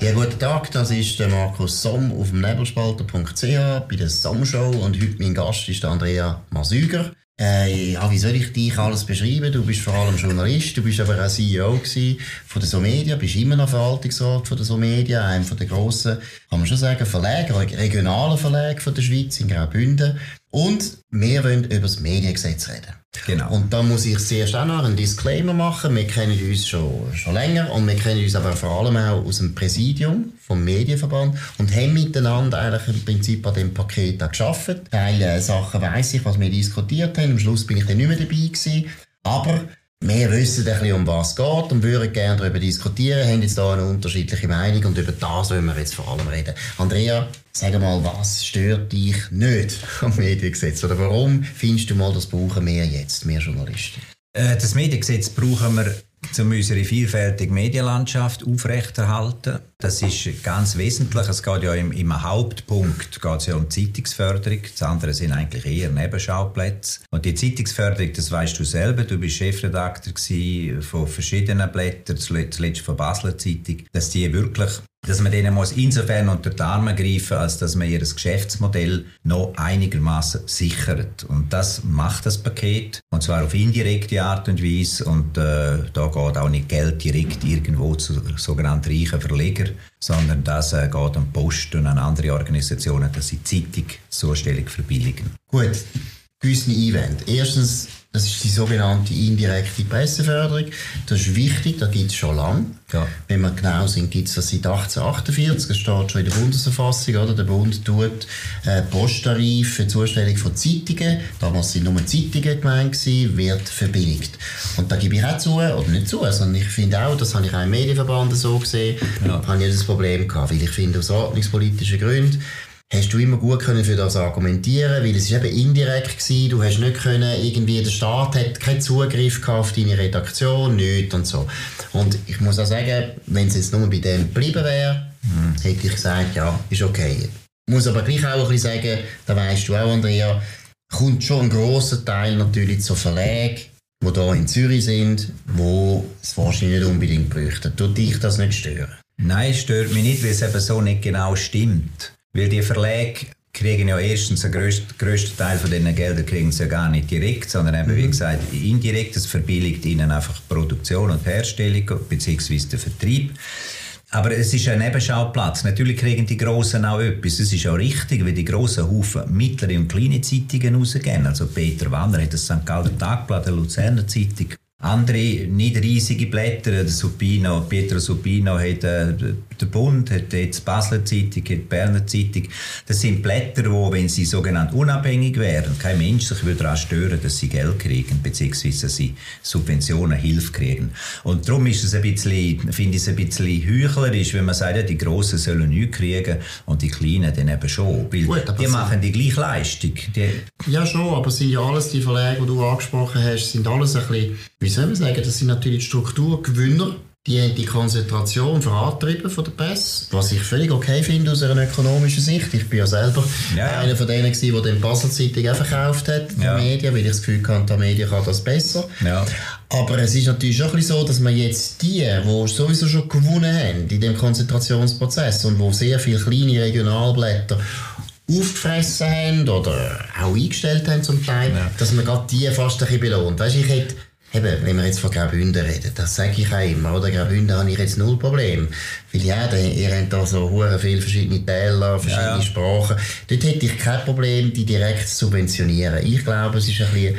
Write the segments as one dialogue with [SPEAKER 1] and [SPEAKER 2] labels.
[SPEAKER 1] Ja, guten Tag, das ist der Markus Somm auf dem Nebelspalter.ch bei der Somm-Show und heute mein Gast ist Andrea Masüger. Äh, ja, wie soll ich dich alles beschreiben? Du bist vor allem Journalist, du bist aber auch CEO von der Somedia, bist immer noch Verwaltungsrat von der Somedia, einem von der grossen, kann man schon sagen, Verleger, regionalen Verleger von der Schweiz in Graubünden. Und wir wollen über das Mediengesetz reden. Genau. Und da muss ich zuerst auch noch einen Disclaimer machen. Wir kennen uns schon, schon länger und wir kennen uns aber vor allem auch aus dem Präsidium vom Medienverband und haben miteinander eigentlich im Prinzip an dem Paket auch geschafft. Teile Sachen weiss ich, was wir diskutiert haben. Am Schluss bin ich dann nicht mehr dabei gewesen. Aber wir wissen ein bisschen, um was es geht und würden gerne darüber diskutieren, haben jetzt da eine unterschiedliche Meinung und über das wollen wir jetzt vor allem reden. Andrea, sag mal, was stört dich nicht am Mediengesetz? Oder warum findest du mal, das brauchen wir jetzt, mehr Journalisten?
[SPEAKER 2] Äh, das Mediengesetz brauchen wir um unsere vielfältige Medienlandschaft aufrechterhalten. Das ist ganz wesentlich. Es geht ja im, im Hauptpunkt geht's ja um Zeitungsförderung. Das andere sind eigentlich eher Nebenschauplätze. Und die Zeitungsförderung, das weißt du selber. Du bist Chefredakteur von verschiedenen Blättern, zuletzt von Basler Zeitung, dass die wirklich dass man denen muss insofern unter die Arme greifen, als dass man ihr Geschäftsmodell noch einigermaßen sichert. Und das macht das Paket, und zwar auf indirekte Art und Weise. Und äh, da geht auch nicht Geld direkt irgendwo zu sogenannten reichen Verlegern, sondern das äh, geht an Post und an andere Organisationen, dass sie Zeitung Zustellung verbilligen.
[SPEAKER 1] Gut, gewisse Einwände. Erstens das ist die sogenannte indirekte Presseförderung. Das ist wichtig, das gibt es schon lange. Ja. Wenn wir genau sind, gibt es das seit 1848. Das steht schon in der Bundesverfassung. Oder? Der Bund tut äh, Posttarif für die Zustellung von Zeitungen, damals sind nur Zeitungen gemeint, gewesen, wird verbilligt. Und da gebe ich auch zu, oder nicht zu, sondern ich finde auch, das habe ich auch im Medienverband so gesehen, ja. habe ich das Problem gehabt, weil ich finde, aus ordnungspolitischen Gründen hast du immer gut können für das argumentieren, weil es ist eben indirekt gewesen, du hast nicht können, irgendwie der Staat hat keinen Zugriff auf deine Redaktion, nichts und so. Und ich muss auch sagen, wenn es jetzt nur bei dem geblieben wäre, mhm. hätte ich gesagt, ja, ist okay. Ich muss aber gleich auch ein bisschen sagen, da weißt du auch, Andrea, kommt schon ein grosser Teil natürlich zu Verlage, die hier in Zürich sind, wo es wahrscheinlich nicht unbedingt bräuchten. Tut dich das nicht stören?
[SPEAKER 2] Nein, stört mich nicht, weil es eben so nicht genau stimmt. Weil die Verlage kriegen ja erstens den grössten, grössten Teil von diesen Geldern kriegen sie ja gar nicht direkt, sondern eben, mhm. wie gesagt, indirekt. Das verbilligt ihnen einfach die Produktion und die Herstellung bzw. den Vertrieb. Aber es ist ein Nebenschauplatz. Natürlich kriegen die Grossen auch etwas. Es ist auch richtig, weil die grossen Haufen mittlere und kleine Zeitungen rausgehen. Also Peter Wanner hat das St. Galler Tagblatt, der Luzerner Zeitung, andere nicht riesige Blätter, der Supino, Pietro Supino hat äh, der Bund, hat jetzt die Basler Zeitung, hat die Berner Zeitung. Das sind Blätter, wo, wenn sie sogenannt unabhängig wären, kein Mensch sich würde daran stören, dass sie Geld kriegen, beziehungsweise dass sie Subventionen, Hilfe kriegen. Und darum ist es ein bisschen, finde ich es ein bisschen heuchlerisch, wenn man sagt, ja, die Grossen sollen nichts kriegen und die Kleinen dann eben schon. Weil Gut, die machen die gleiche Leistung. Die
[SPEAKER 1] ja, schon, aber sind ja alles die Verlage, die du angesprochen hast, sind alles ein bisschen wie soll man sagen, das sind natürlich Strukturgewinner, die haben die Konzentration vorantrieben von der Presse, was ich völlig okay finde aus einer ökonomischen Sicht. Ich bin ja selber ja, ja. einer von denen gewesen, der den Basel Zeitung auch verkauft hat, die ja. Medien, weil ich das Gefühl hatte, die Medien kann das besser. Ja. Aber es ist natürlich schon ein bisschen so, dass man jetzt die, die sowieso schon gewonnen haben in dem Konzentrationsprozess und wo sehr viele kleine Regionalblätter aufgefressen haben oder auch eingestellt haben zum Teil, ja. dass man gerade die fast ein bisschen belohnt. Weißt, ich hätte Eben, wenn wir jetzt von Graubünden reden, das sage ich auch immer, oder? Graubünden habe ich jetzt null Problem. Weil ja, ihr habt da so viele verschiedene Täler, verschiedene ja, ja. Sprachen. Dort hätte ich kein Problem, die direkt zu subventionieren. Ich glaube, es ist ein bisschen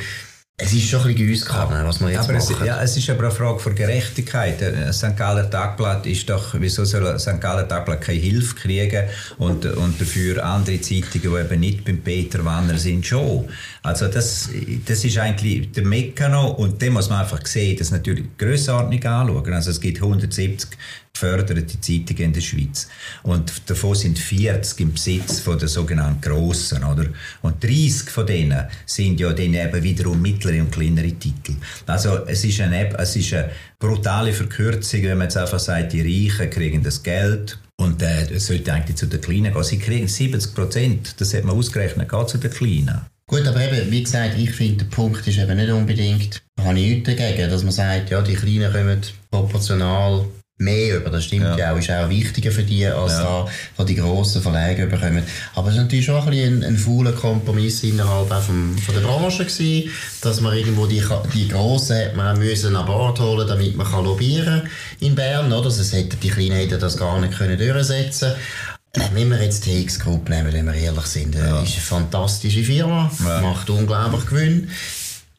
[SPEAKER 1] es ist schon ein bisschen Geusskaben, was man jetzt
[SPEAKER 2] aber. Es, ja, es ist aber eine Frage von Gerechtigkeit. Ein St. Galler Tagblatt ist doch, wieso soll St. Galler Tagblatt keine Hilfe kriegen und, und dafür andere Zeitungen, die eben nicht beim Peter Wanner sind, schon. Also das, das ist eigentlich der Mekano und dem muss man einfach sehen, das natürlich die Grössenordnung anschauen. Also es gibt 170 geförderte Zeitungen in der Schweiz. Und davon sind 40 im Besitz von der sogenannten Grossen, oder? Und 30 von denen sind ja dann eben wiederum mittlere und kleinere Titel. Also es ist eine, es ist eine brutale Verkürzung, wenn man jetzt einfach sagt, die Reichen kriegen das Geld und äh, es sollte eigentlich zu den Kleinen gehen. Sie kriegen 70 Prozent, das hat man ausgerechnet, geht zu den Kleinen.
[SPEAKER 1] Gut, aber eben, wie gesagt, ich finde, der Punkt ist eben nicht unbedingt, da habe ich nichts dagegen, dass man sagt, ja, die Kleinen kommen proportional mehr über. Das stimmt ja, ja auch. Ist auch wichtiger für die, als ja. da, was die grossen Verlage bekommen. Aber es war natürlich schon ein, bisschen ein, ein fauler Kompromiss innerhalb auch vom, von der Branche gewesen, dass man irgendwo die, die Grossen hat man müssen an Bord holen, damit man kann lobbyieren in Bern, oder? Also hätte, die Kleinen hätten das gar nicht können durchsetzen wenn wir jetzt die TX Group nehmen, wenn wir ehrlich sind, ja. ist eine fantastische Firma, ja. macht unglaublich Gewinn.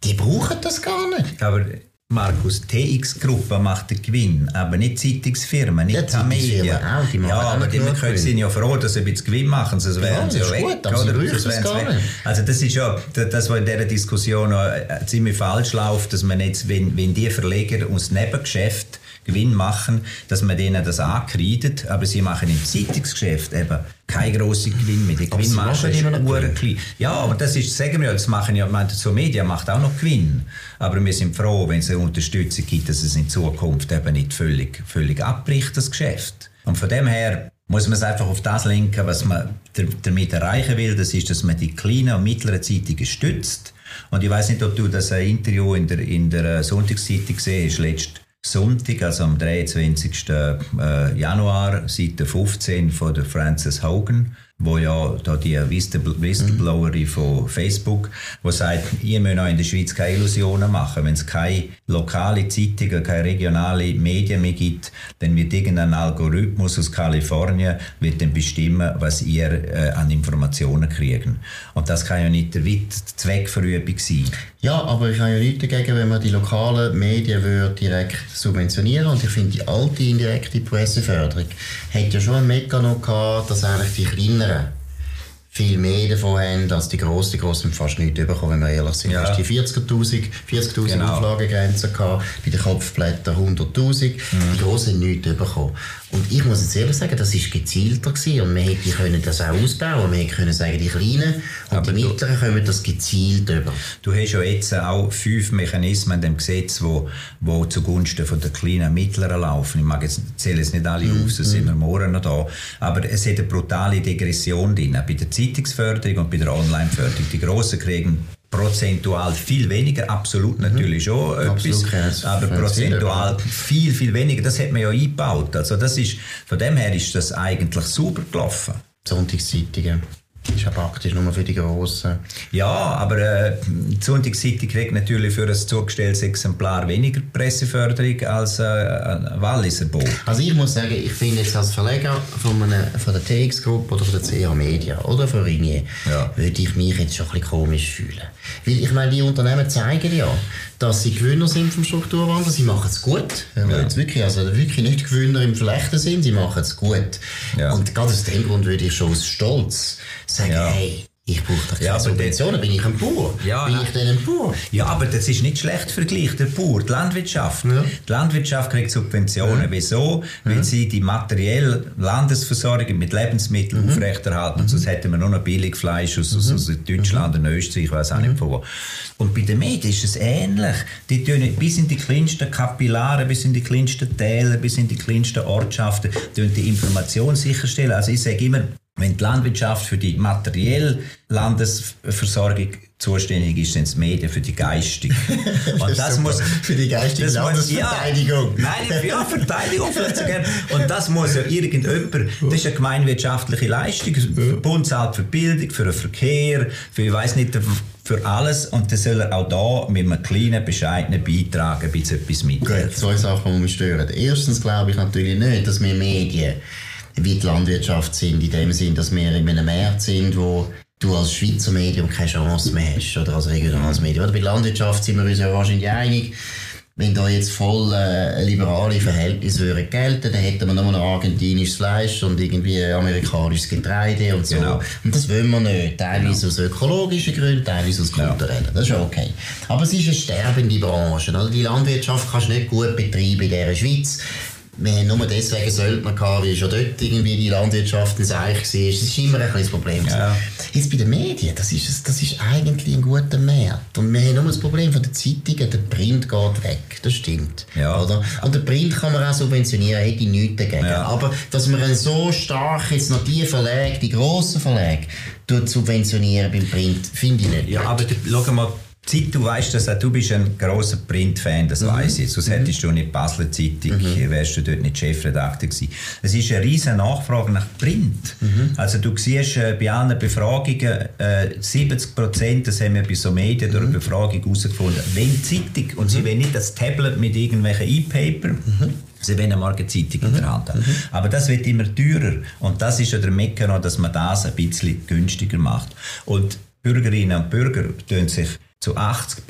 [SPEAKER 1] Die brauchen das gar nicht.
[SPEAKER 2] Aber Markus, TX-Gruppe macht den Gewinn, aber nicht Zeitungsfirmen, nicht ja, Media. Auch, die ja, aber die können, sind ja froh, dass sie ein bisschen Gewinn machen, sonst wären ja, sie ja weg. Gut, oder? Das weg. Also das ist ja das, was in dieser Diskussion äh, ziemlich falsch läuft, dass man jetzt, wenn, wenn die Verleger uns Nebengeschäft Gewinn machen, dass man denen das ankreidet, aber sie machen im Zeitungsgeschäft eben keinen grossen Gewinn mehr. Die Gewinnmarge ist klein. Ja, aber das ist, sagen wir ja, das machen ja, meine, so Media macht auch noch Gewinn. Aber wir sind froh, wenn es eine Unterstützung gibt, dass es in Zukunft eben nicht völlig, völlig abbricht, das Geschäft. Und von dem her muss man es einfach auf das lenken, was man damit erreichen will. Das ist, dass man die kleinen und mittleren Zeitungen stützt. Und ich weiß nicht, ob du das Interview in der, in der Sonntagszeitung gesehen hast, letzt Sonntag, also am 23. Äh, Januar, Seite 15 von der Frances Hogan, wo ja da die Whistleblowerin von Facebook, wo sagt, ihr müsst auch in der Schweiz keine Illusionen machen. Wenn es keine lokale Zeitung, keine regionale Medien mehr gibt, dann wird irgendein Algorithmus aus Kalifornien wird dann bestimmen, was ihr äh, an Informationen kriegen. Und das kann ja nicht der Zweckverübung sein.
[SPEAKER 1] Ja, aber ich habe ja nichts dagegen, wenn man die lokalen Medien würde direkt subventionieren Und ich finde, die alte indirekte Presseförderung hat ja schon einen Mechanismus gehabt, dass eigentlich die kleineren viel mehr davon haben als die Grossen. Die Grossen haben fast nichts bekommen, wenn wir ehrlich sind. Ja. Du hast die 40'000 40 genau. Auflagegrenze gehabt, bei den Kopfblättern 100'000. Mhm. Die Grossen haben nichts bekommen. Und ich muss jetzt ehrlich sagen, das war gezielter gewesen. und wir hätten können das auch ausbauen. Wir können sagen, die Kleinen und Aber die Mittleren kommen das gezielt über.
[SPEAKER 2] Du hast ja jetzt auch fünf Mechanismen in dem Gesetz, wo, wo zugunsten von der Kleinen und Mittleren laufen. Ich mag jetzt, zähle jetzt nicht alle mm, auf, sonst mm. sind wir morgen noch da. Aber es hat eine brutale Degression drin. Bei der Zeitungsförderung und bei der Online-Förderung. Die Grossen kriegen prozentual viel weniger, absolut mhm. natürlich schon absolut etwas, aber prozentual viel, viel weniger. Das hat man ja eingebaut. Also das ist, von dem her ist das eigentlich super gelaufen.
[SPEAKER 1] Sonntagszeitungen. Ist ja praktisch nur für die Grossen.
[SPEAKER 2] Ja, aber äh, die Sonntagszeitung kriegt natürlich für ein zugestelltes Exemplar weniger Presseförderung als äh, ein Walliser Buch.
[SPEAKER 1] Also ich muss sagen, ich finde jetzt als Verleger von, einer, von der TX-Gruppe oder von der CA Media oder von Ringier, ja. würde ich mich jetzt schon ein bisschen komisch fühlen. Weil ich meine, die Unternehmen zeigen ja, dass sie Gewinner sind vom Strukturwandel. Sie machen es gut. Ja. Jetzt wirklich, also wirklich nicht Gewinner im schlechten Sinn, sie machen es gut. Ja. Und gerade aus dem Grund würde ich schon aus Stolz sagen, ja. hey, ich brauche doch keine ja, Subventionen, bin ich ein Bauer? Ja, bin ich denn ein Bauer?
[SPEAKER 2] Ja, aber das ist nicht schlecht vergleicht, der Bauer, die Landwirtschaft. Ja. Die Landwirtschaft kriegt Subventionen. Ja. Wieso? Weil sie die materielle Landesversorgung mit Lebensmitteln mhm. aufrechterhalten. Mhm. Sonst hätten wir nur noch Billigfleisch aus, aus, aus mhm. Deutschland und Österreich, ich weiß auch nicht von wo. Und bei den Medien ist es ähnlich. Die tun bis in die kleinsten Kapillare, bis in die kleinsten Täler, bis in die kleinsten Ortschaften die Information sicherstellen. Also ich sage immer, wenn die Landwirtschaft für die materielle Landesversorgung zuständig ist, sind es Medien für die geistige.
[SPEAKER 1] Und das muss für die geistige Landesverteidigung.
[SPEAKER 2] Ja, nein, ja, Verteidigung vielleicht so gerne. Und das muss ja irgendjemand, das ist eine gemeinwirtschaftliche Leistung, Bund zahlt für Bildung, für den Verkehr, für ich weiß nicht für alles und dann soll er auch da mit einem kleinen, bescheidenen Beitrag ein bisschen etwas mithelfen.
[SPEAKER 1] Gut, zwei Sachen, die mich stören. Erstens glaube ich natürlich nicht, dass wir Medien wie die Landwirtschaft sind, in dem Sinn, dass wir in einem Markt sind, wo du als Schweizer Medium keine Chance mehr hast, oder als regionales Medium. Oder bei der Landwirtschaft sind wir uns ja wahrscheinlich einig, wenn da jetzt voll äh, liberale Verhältnisse würden gelten, dann hätten wir nur noch argentinisches Fleisch und irgendwie amerikanisches Getreide und so. Genau. Und das wollen wir nicht. Teilweise genau. aus ökologischen Gründen, teilweise aus kulturellen. Das ist ja okay. Aber es ist eine sterbende Branche. Oder? Die Landwirtschaft kannst du nicht gut betreiben in dieser Schweiz wir haben nur deswegen Söldner gehabt, weil schon dort irgendwie die Landwirtschaft ins Eich war. Das ist immer ein kleines Problem. Ja. Jetzt bei den Medien, das ist, das ist eigentlich ein guter Markt. Und wir haben nur das Problem von den Zeitungen, der Print geht weg. Das stimmt. Ja. Oder? Und der Print kann man auch subventionieren, hätte ich nichts dagegen. Ja. Aber dass man so stark jetzt noch die Verlage, die grossen Verlage, subventionieren beim Print, finde ich nicht.
[SPEAKER 2] Ja, aber schau mal, Zeit, du weißt dass du bist ein großer Print-Fan, das mhm. weiß ich. Sonst mhm. hättest du nicht Basler Zeitung, mhm. wärst du dort nicht Chefredakteur gewesen. Es ist eine riesige Nachfrage nach Print. Mhm. Also du siehst äh, bei allen Befragungen, äh, 70 Prozent, das haben wir bei so Medien durch eine mhm. Befragung herausgefunden, wenn Zeitung, und sie mhm. wollen nicht das Tablet mit irgendwelchen E-Paper, Sie wollen mal eine Zeitung in der Hand haben. Mhm. Aber das wird immer teurer. Und das ist ja der Mechanismus, dass man das ein bisschen günstiger macht. Und Bürgerinnen und Bürger tun sich zu 80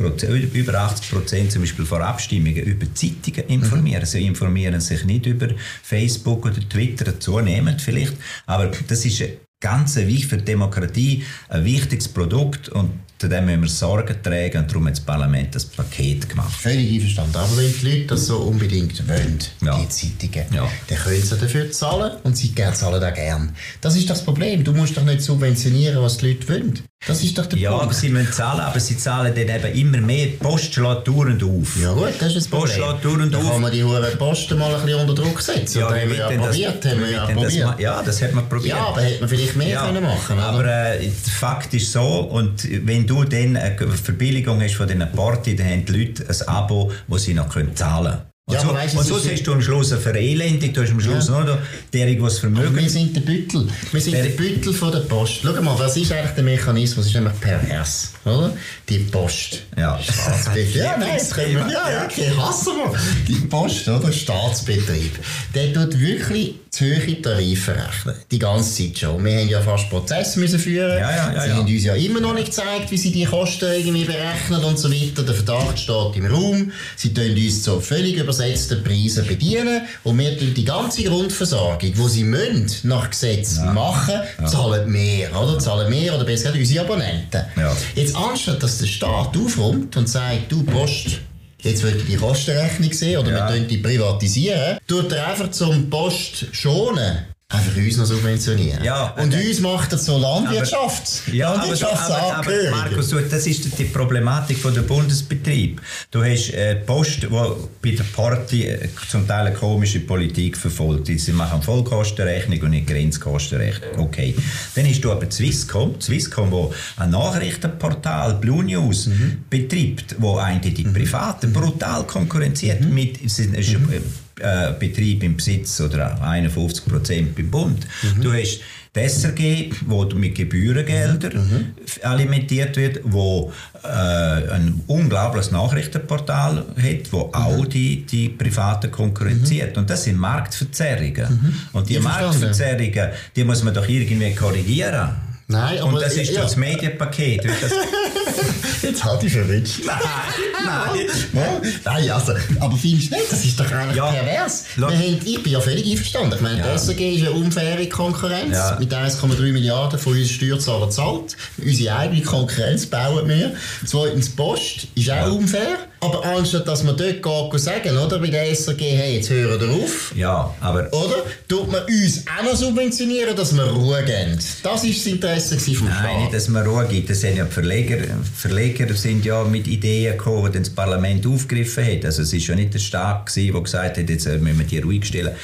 [SPEAKER 2] über 80 Prozent zum Beispiel vor Abstimmungen über Zeitungen informieren. Mhm. Sie informieren sich nicht über Facebook oder Twitter, zunehmend vielleicht, aber das ist ganz wichtig für die Demokratie, ein wichtiges Produkt und zu dem müssen wir Sorge tragen und darum hat das Parlament das Paket gemacht.
[SPEAKER 1] Völlig einverstanden. Aber wenn die Leute das so unbedingt wollen, ja. die Zeitungen, ja. dann können sie dafür zahlen und sie zahlen auch gern. Das ist das Problem. Du musst doch nicht subventionieren, was die Leute wollen. Das ist doch der
[SPEAKER 2] ja,
[SPEAKER 1] Punkt.
[SPEAKER 2] aber sie müssen zahlen, aber sie zahlen dann eben immer mehr. Die Post schlägt dauernd auf.
[SPEAKER 1] Ja gut, das ist das Problem. Post dauernd auf. kann man die hohen Posten mal ein bisschen unter Druck setzen. Ja, haben wir ja probiert.
[SPEAKER 2] Das, haben wir ja, probiert. Das, ja, das hat man probiert.
[SPEAKER 1] Ja, aber hätte man vielleicht mehr ja, können machen
[SPEAKER 2] können. Aber äh, der Fakt ist so, und wenn du dann eine Verbilligung hast von diesen Party, dann haben die Leute ein Abo, das sie noch zahlen können. Und, ja, so, weißt, und so siehst du am Schluss eine Verelendung, du hast am Schluss ja. noch der, was Vermögen...
[SPEAKER 1] wir sind der Büttel. Wir sind der, der Büttel von der Post. Schau mal, was ist eigentlich der Mechanismus? Das ist nämlich pervers, oder? Die Post.
[SPEAKER 2] Ja.
[SPEAKER 1] Staatsbetrieb. ja, nein, das können wir... Ja, okay, hassen wir. Die Post, oder? Staatsbetrieb. Der tut wirklich zu hohe Tarife rechnen. Die ganze Zeit schon. Wir haben ja fast Prozesse müssen führen.
[SPEAKER 2] Ja, ja, ja,
[SPEAKER 1] sie haben uns ja immer noch nicht gezeigt, wie sie die Kosten irgendwie berechnen und so weiter. Der Verdacht steht im Raum. Sie tun uns zu völlig übersetzten Preisen bedienen und wir tun die ganze Grundversorgung, die sie müssen, nach Gesetz machen, zahlen mehr, oder? Zahlen mehr oder besser gesagt unsere Abonnenten. Jetzt anstatt, dass der Staat aufräumt und sagt, du Post, jetzt ihr die Kostenrechnung sehen oder ja. wir die privatisieren, tut er einfach zum Post schonen einfach uns noch subventionieren.
[SPEAKER 2] Ja,
[SPEAKER 1] und uns macht das so Landwirtschaft.
[SPEAKER 2] Aber, ja, Landwirtschaft aber, aber, aber, Markus, das ist die Problematik von der Bundesbetrieb. Du hast äh, Post, wo bei der Party äh, zum Teil eine komische Politik verfolgt. Sie machen Vollkostenrechnung und nicht Grenzkostenrechnung. Okay. Dann hast du aber Swisscom, Swisscom, wo ein Nachrichtenportal Blue News mhm. betreibt, wo eigentlich die mhm. Privaten brutal konkurrenziert mhm. mit, ist, mhm. Äh, Betrieb im Besitz oder 51 Prozent beim Bund. Mhm. Du hast die SRG, wo mit Gebührengeldern mhm. mhm. alimentiert wird, wo äh, ein unglaubliches Nachrichtenportal hat, wo mhm. auch die, die Privaten konkurrenziert. Mhm. Und das sind Marktverzerrungen. Mhm. Und die Marktverzerrungen, die muss man doch irgendwie korrigieren.
[SPEAKER 1] Nein,
[SPEAKER 2] aber... Und das ist ja. das Medienpaket. Das
[SPEAKER 1] Jetzt halt ich verwünscht.
[SPEAKER 2] Nein, nein.
[SPEAKER 1] nein, also, aber findest du nicht, das ist doch eigentlich ja. pervers. Haben, ich bin ja völlig einverstanden. Ich meine, ja. die SAG ist eine unfaire Konkurrenz. Ja. Mit 1,3 Milliarden von unseren Steuerzahlern zahlt. Unsere eigene Konkurrenz bauen wir. Zweitens, Post ist auch unfair. Aber anstatt dass man dort geht sagen, oder, bei der SAG, hey, jetzt hören wir auf.
[SPEAKER 2] Ja, aber...
[SPEAKER 1] Oder? Tut man uns auch noch subventionieren, dass wir Ruhe geben. Das war das Interesse vom
[SPEAKER 2] Nein, Staat. nicht, dass man Ruhe gibt. Das sind ja die Verleger. Verleger sind ja mit Ideen gekommen, die das Parlament aufgegriffen hat. Also es war ja nicht der Staat, der gesagt hat, jetzt müssen wir die ruhig stellen.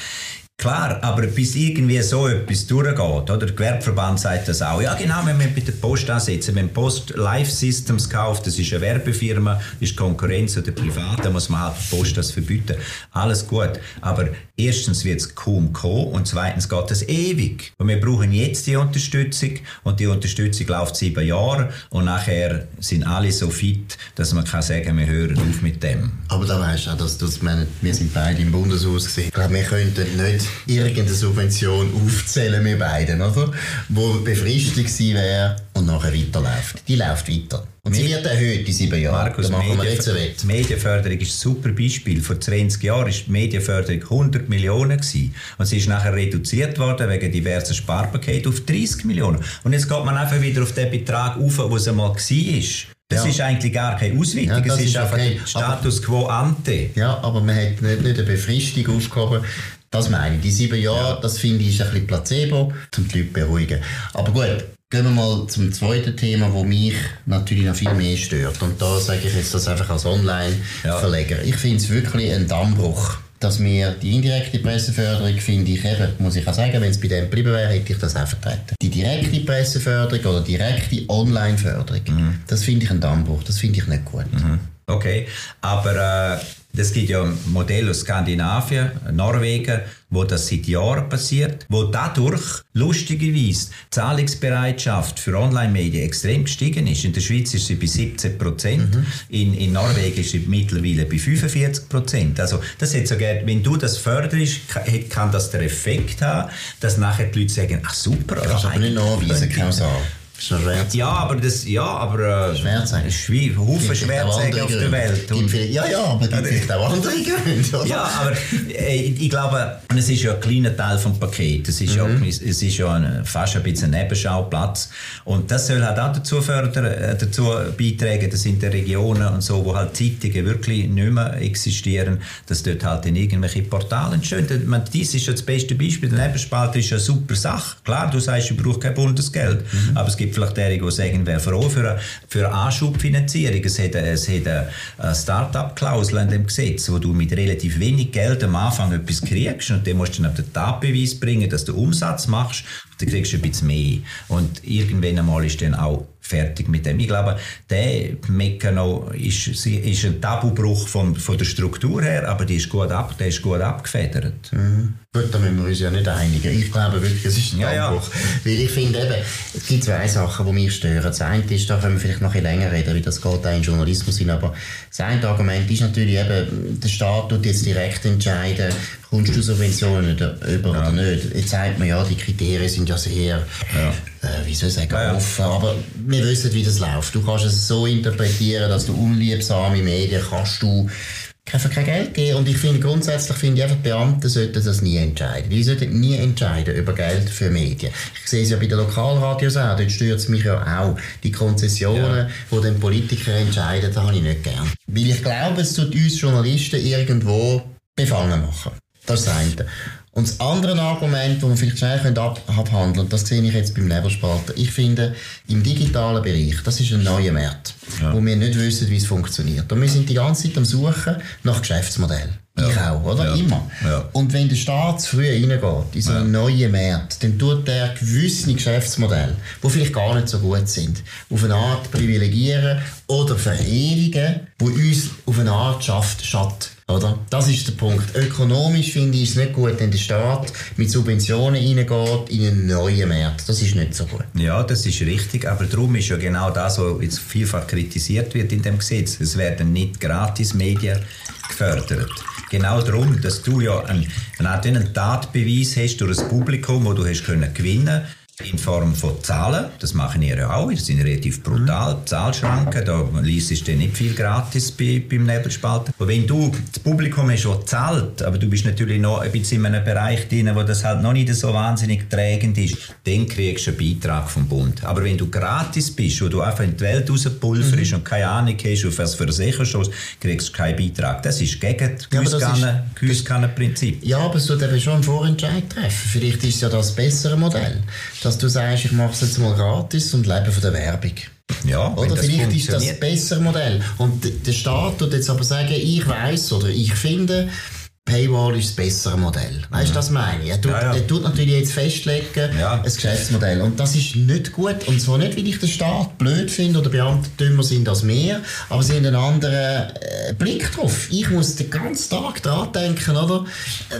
[SPEAKER 2] Klar, aber bis irgendwie so etwas durchgeht, oder? Der Gewerbeverband sagt das auch. Ja, genau, wenn wir bei der Post ansetzen, wenn Post Life Systems kauft, das ist eine Werbefirma, ist Konkurrenz oder privat, dann muss man halt der Post das verbieten. Alles gut. Aber erstens wird es kaum kommen und zweitens geht es ewig. Und wir brauchen jetzt die Unterstützung und die Unterstützung läuft sieben Jahre und nachher sind alle so fit, dass man kann sagen, wir hören auf mit dem.
[SPEAKER 1] Aber da weißt du auch, dass, dass wir, wir sind beide im Bundeshaus gesehen. Ich glaube, wir könnten nicht irgendeine Subvention aufzählen, wir beiden, oder? Wo befristet sie wäre und nachher weiterläuft. Die läuft weiter. Und sie wird erhöht in sieben Jahren.
[SPEAKER 2] Markus, Medienf Medienförderung ist ein super Beispiel. Vor 20 Jahren war die Medienförderung 100 Millionen. Gewesen. Und sie ist nachher reduziert worden wegen diversen Sparpaketen auf 30 Millionen. Und jetzt geht man einfach wieder auf den Betrag auf, wo es einmal war. Das ja. ist eigentlich gar keine Ausweitung, ja, es ist, ist einfach okay. Status quo ante.
[SPEAKER 1] Ja, aber man hat nicht, nicht eine Befristung aufgehoben. Das meine ich. Die sieben Jahre, ja. das finde ich ist ein bisschen Placebo, um die Leute beruhigen. Aber gut, gehen wir mal zum zweiten Thema, wo mich natürlich noch viel mehr stört. Und da sage ich jetzt das einfach als Online-Verleger. Ja. Ich finde es wirklich ein Dammbruch dass wir die indirekte Presseförderung, finde ich eben, muss ich auch sagen, wenn es bei dem geblieben wäre, hätte ich das auch vertreten. Die direkte Presseförderung oder direkte Online-Förderung, mhm. das finde ich ein Dammbruch, das finde ich nicht gut.
[SPEAKER 2] Mhm. Okay, aber äh, es gibt ja ein Modell aus Skandinavien, Norwegen, wo das seit Jahren passiert, wo dadurch lustigerweise die Zahlungsbereitschaft für Online-Medien extrem gestiegen ist. In der Schweiz ist sie bei 17 Prozent, mhm. in, in Norwegen ist sie mittlerweile bei 45 Prozent. Also das hat sogar, wenn du das förderst, kann das der Effekt haben, dass nachher die Leute sagen, ach super.
[SPEAKER 1] Kannst aber nicht nachweisen, sagen.
[SPEAKER 2] Ist noch schwer Ja, aber das, ja, aber,
[SPEAKER 1] äh, schwer sagen.
[SPEAKER 2] Schwierig, Haufen Schwerzeige auf der Welt.
[SPEAKER 1] Und, ja, ja, aber gibt vielleicht auch andere Gründe, oder?
[SPEAKER 2] Ja, aber äh, ich glaube, es ist ja ein kleiner Teil vom Paket. Es ist, mhm. ja, es ist ja ein, fast ein bisschen ein Nebenschauplatz. Und das soll halt auch dazu fördern, äh, dazu beitragen, dass in den Regionen und so, wo halt Zeitungen wirklich nicht mehr existieren, dass dort halt in irgendwelche Portale entstehen. meine, dies ist ja das beste Beispiel. Der Nebenspalter ist eine super Sache. Klar, du sagst, ich brauche kein Bundesgeld. Mhm. Aber es gibt gibt vielleicht derjenige, die sagen, wäre froh für eine, für eine Anschubfinanzierung. Es hat, es hat eine Start-up-Klausel in dem Gesetz, wo du mit relativ wenig Geld am Anfang etwas kriegst und dann musst du dann den Tatbeweis bringen, dass du Umsatz machst dann kriegst du ein bisschen mehr. Und irgendwann einmal ist dann auch fertig mit dem. Ich glaube, der Mechanismus ist, ist ein Tabubruch von, von der Struktur her, aber die ist gut ab, der ist gut abgefedert.
[SPEAKER 1] Mhm. Gut, da müssen wir uns ja nicht einigen. Ich glaube wirklich, es ist ein ja, Tabubruch. Ja. Weil ich finde eben, es gibt zwei Sachen, die mich stören. Das eine ist, da können wir vielleicht noch ein länger reden, wie das geht auch in Journalismus hin, aber das eine Argument ist natürlich eben, der Staat tut jetzt direkt entscheiden, kommst du Subventionen über ja. oder nicht. Jetzt sagt man ja, die Kriterien sind ja sehr, ja. Äh, wie soll ich sagen, ja, offen, aber wir wissen, wie das läuft. Du kannst es so interpretieren, dass du unliebsame Medien kannst du einfach kein Geld geben. Und ich finde, grundsätzlich finde ich einfach, Beamte sollten das nie entscheiden. Die sollten nie entscheiden über Geld für Medien. Ich sehe es ja bei den Lokalradios auch, dort stört es mich ja auch. Die Konzessionen, ja. die den Politiker entscheiden, das habe ich nicht gern. Weil ich glaube, es tut uns Journalisten irgendwo befangen machen. Das ist das eine. Und das andere Argument, das wir vielleicht schnell ab abhandeln können, das sehe ich jetzt beim Nebelspalter. Ich finde, im digitalen Bereich, das ist ein neuer Markt, ja. wo wir nicht wissen, wie es funktioniert. Und wir sind die ganze Zeit am Suchen nach Geschäftsmodellen. Ja. Ich auch, oder? Ja. Immer. Ja. Und wenn der Staat zu früh reingeht in so einen neuen Markt, dann tut er gewisse Geschäftsmodelle, die vielleicht gar nicht so gut sind, auf eine Art privilegieren oder verewigen, die uns auf eine Art schafft, schadet oder? Das ist der Punkt. Ökonomisch finde ich es nicht gut, wenn der Staat mit Subventionen reingeht in einen neuen Markt. Das ist nicht so gut.
[SPEAKER 2] Ja, das ist richtig, aber darum ist ja genau das, was jetzt vielfach kritisiert wird in dem Gesetz. Es werden nicht gratis Medien gefördert. Genau darum, dass du ja einen, einen Tatbeweis hast durch das Publikum, wo du hast können gewinnen in Form von Zahlen. Das machen ihr ja auch. Die sind relativ brutal. Mhm. Zahlschranken, da liest du nicht viel gratis bei, beim Nebelspalter. Aber wenn du das Publikum hast, das zahlt, aber du bist natürlich noch ein bisschen in einem Bereich drin, wo das halt noch nicht so wahnsinnig trägend ist, dann kriegst du einen Beitrag vom Bund. Aber wenn du gratis bist, wo du einfach in die Welt rauspulverst mhm. und keine Ahnung hast, auf was für ein Sicherstoß, kriegst du keinen Beitrag. Das ist gegen das Gießkannenprinzip.
[SPEAKER 1] Ja, aber es tut eben schon einen Vorentscheid treffen. Vielleicht ist ja das bessere Modell dass du sagst, ich mache es jetzt mal gratis und lebe von der Werbung.
[SPEAKER 2] Ja,
[SPEAKER 1] oder vielleicht ist das ein besseres Modell. Und der Staat tut jetzt aber sagen, ich weiß oder ich finde, Paywall ist das bessere Modell. Weißt du, mhm. das meine ich? Er tut, ja, ja. er tut natürlich jetzt festlegen, ja. ein Geschäftsmodell. Und das ist nicht gut. Und zwar nicht, weil ich den Staat blöd finde oder Beamte dümmer sind als mehr, aber sie haben einen anderen äh, Blick drauf. Ich muss den ganzen Tag dran denken, oder?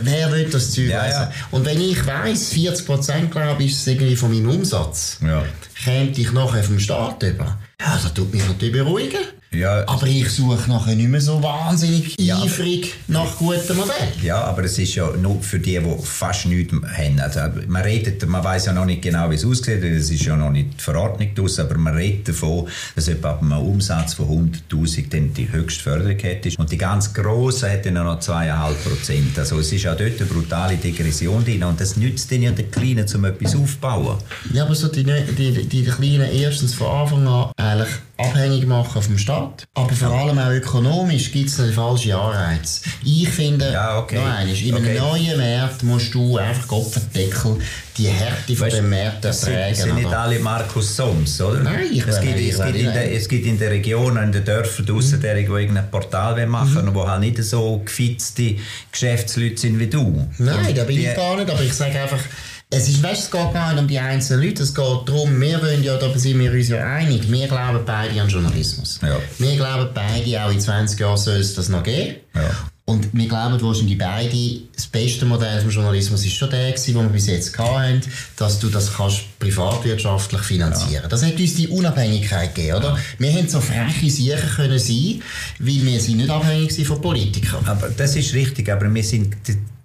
[SPEAKER 1] Wer will das Zeug ja, ja. Und wenn ich weiss, 40 Prozent, glaube ich, ist es irgendwie von meinem Umsatz, ja. käme ich nachher vom Staat über. Ja, das tut mich natürlich beruhigen. Ja, aber ich suche nachher nicht mehr so wahnsinnig ja, eifrig nach guten Modellen.
[SPEAKER 2] Ja, aber es ist ja nur für die, die fast nichts haben. Also man redet, man weiß ja noch nicht genau, wie es aussieht, es ist ja noch nicht die Verordnung draus, aber man redet davon, dass etwa ab einem Umsatz von 100'000 dann die höchste Förderung hätte. Und die ganz Grossen hätten noch 2,5 Prozent. Also es ist auch dort eine brutale Degression drin und das nützt dann ja den Kleinen, um etwas aufzubauen.
[SPEAKER 1] Ja, aber so die, die, die Kleinen erstens von Anfang an eigentlich abhängig machen vom Staat Staat. Aber vor allem auch ökonomisch gibt es einen falschen Anreiz. Ich finde,
[SPEAKER 2] Ja, okay.
[SPEAKER 1] einmal, in einem
[SPEAKER 2] Okay.
[SPEAKER 1] neuen Markt musst du einfach Kopfendeckel die Härte von
[SPEAKER 2] Weißt,
[SPEAKER 1] dem Markt
[SPEAKER 2] das sind, nicht alle Markus Soms, oder?
[SPEAKER 1] Nein, ich
[SPEAKER 2] es gibt, es, gibt in der, es gibt in den Regionen, in den Dörfern draussen, der, die irgendein Portal machen und wo halt nicht so gefitzte Geschäftsleute sind wie du.
[SPEAKER 1] Nein, da bin
[SPEAKER 2] Die-
[SPEAKER 1] ich gar nicht, aber ich sage einfach, es ist, weißt, es geht gar nicht um die einzelnen Leute, es geht darum, wir wollen ja, da sind wir uns ja einig, wir glauben beide an Journalismus.
[SPEAKER 2] Ja.
[SPEAKER 1] Wir glauben beide, auch in 20 Jahren soll es das noch geben.
[SPEAKER 2] Ja.
[SPEAKER 1] Und wir glauben wahrscheinlich beide, das beste Modell vom Journalismus ist schon der gewesen, den wir bis jetzt hatten, dass du das kannst privatwirtschaftlich finanzieren. Das hat uns die Unabhängigkeit gegeben, oder? Wir haben so freche Sicher können sein, weil wir sind nicht abhängig sind von Politikern.
[SPEAKER 2] Aber das ist richtig, aber wir sind,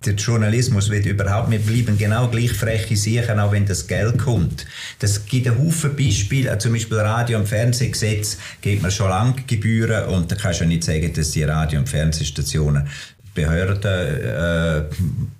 [SPEAKER 2] der- Journalismus wird überhaupt, wir bleiben genau gleich freche Sicher, auch wenn das Geld kommt. Das gibt einen Haufen Beispiele, äh, zum Beispiel Radio- und Fernsehgesetz gibt man schon lange Gebühren und da kannst du ja nicht sagen, dass die Radio- und Fernsehstationen Behörden äh,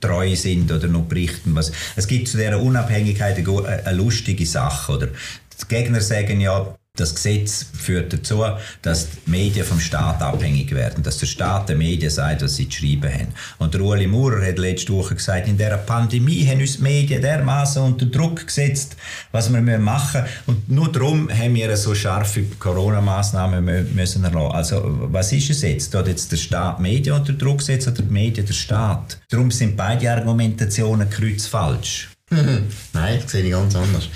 [SPEAKER 2] treu sind oder noch berichten. Was. Es gibt zu dieser Unabhängigkeit eine, go- eine lustige Sache. Oder? Die Gegner sagen ja, das Gesetz führt dazu, dass die Medien vom Staat abhängig werden, dass der Staat den Medien sagt, was sie zu schreiben haben. Und der Ueli Maurer hat letzte Woche gesagt, in dieser Pandemie haben uns die Medien dermaßen unter Druck gesetzt, was wir machen müssen. Und nur darum haben wir so scharfe Corona-Massnahmen mü- müssen erlassen. Also, was ist es jetzt? Tut jetzt der Staat die Medien unter Druck setzen oder die Medien der Staat? Darum sind beide Argumentationen kreuzfalsch.
[SPEAKER 1] Nein, das sehe ich ganz anders.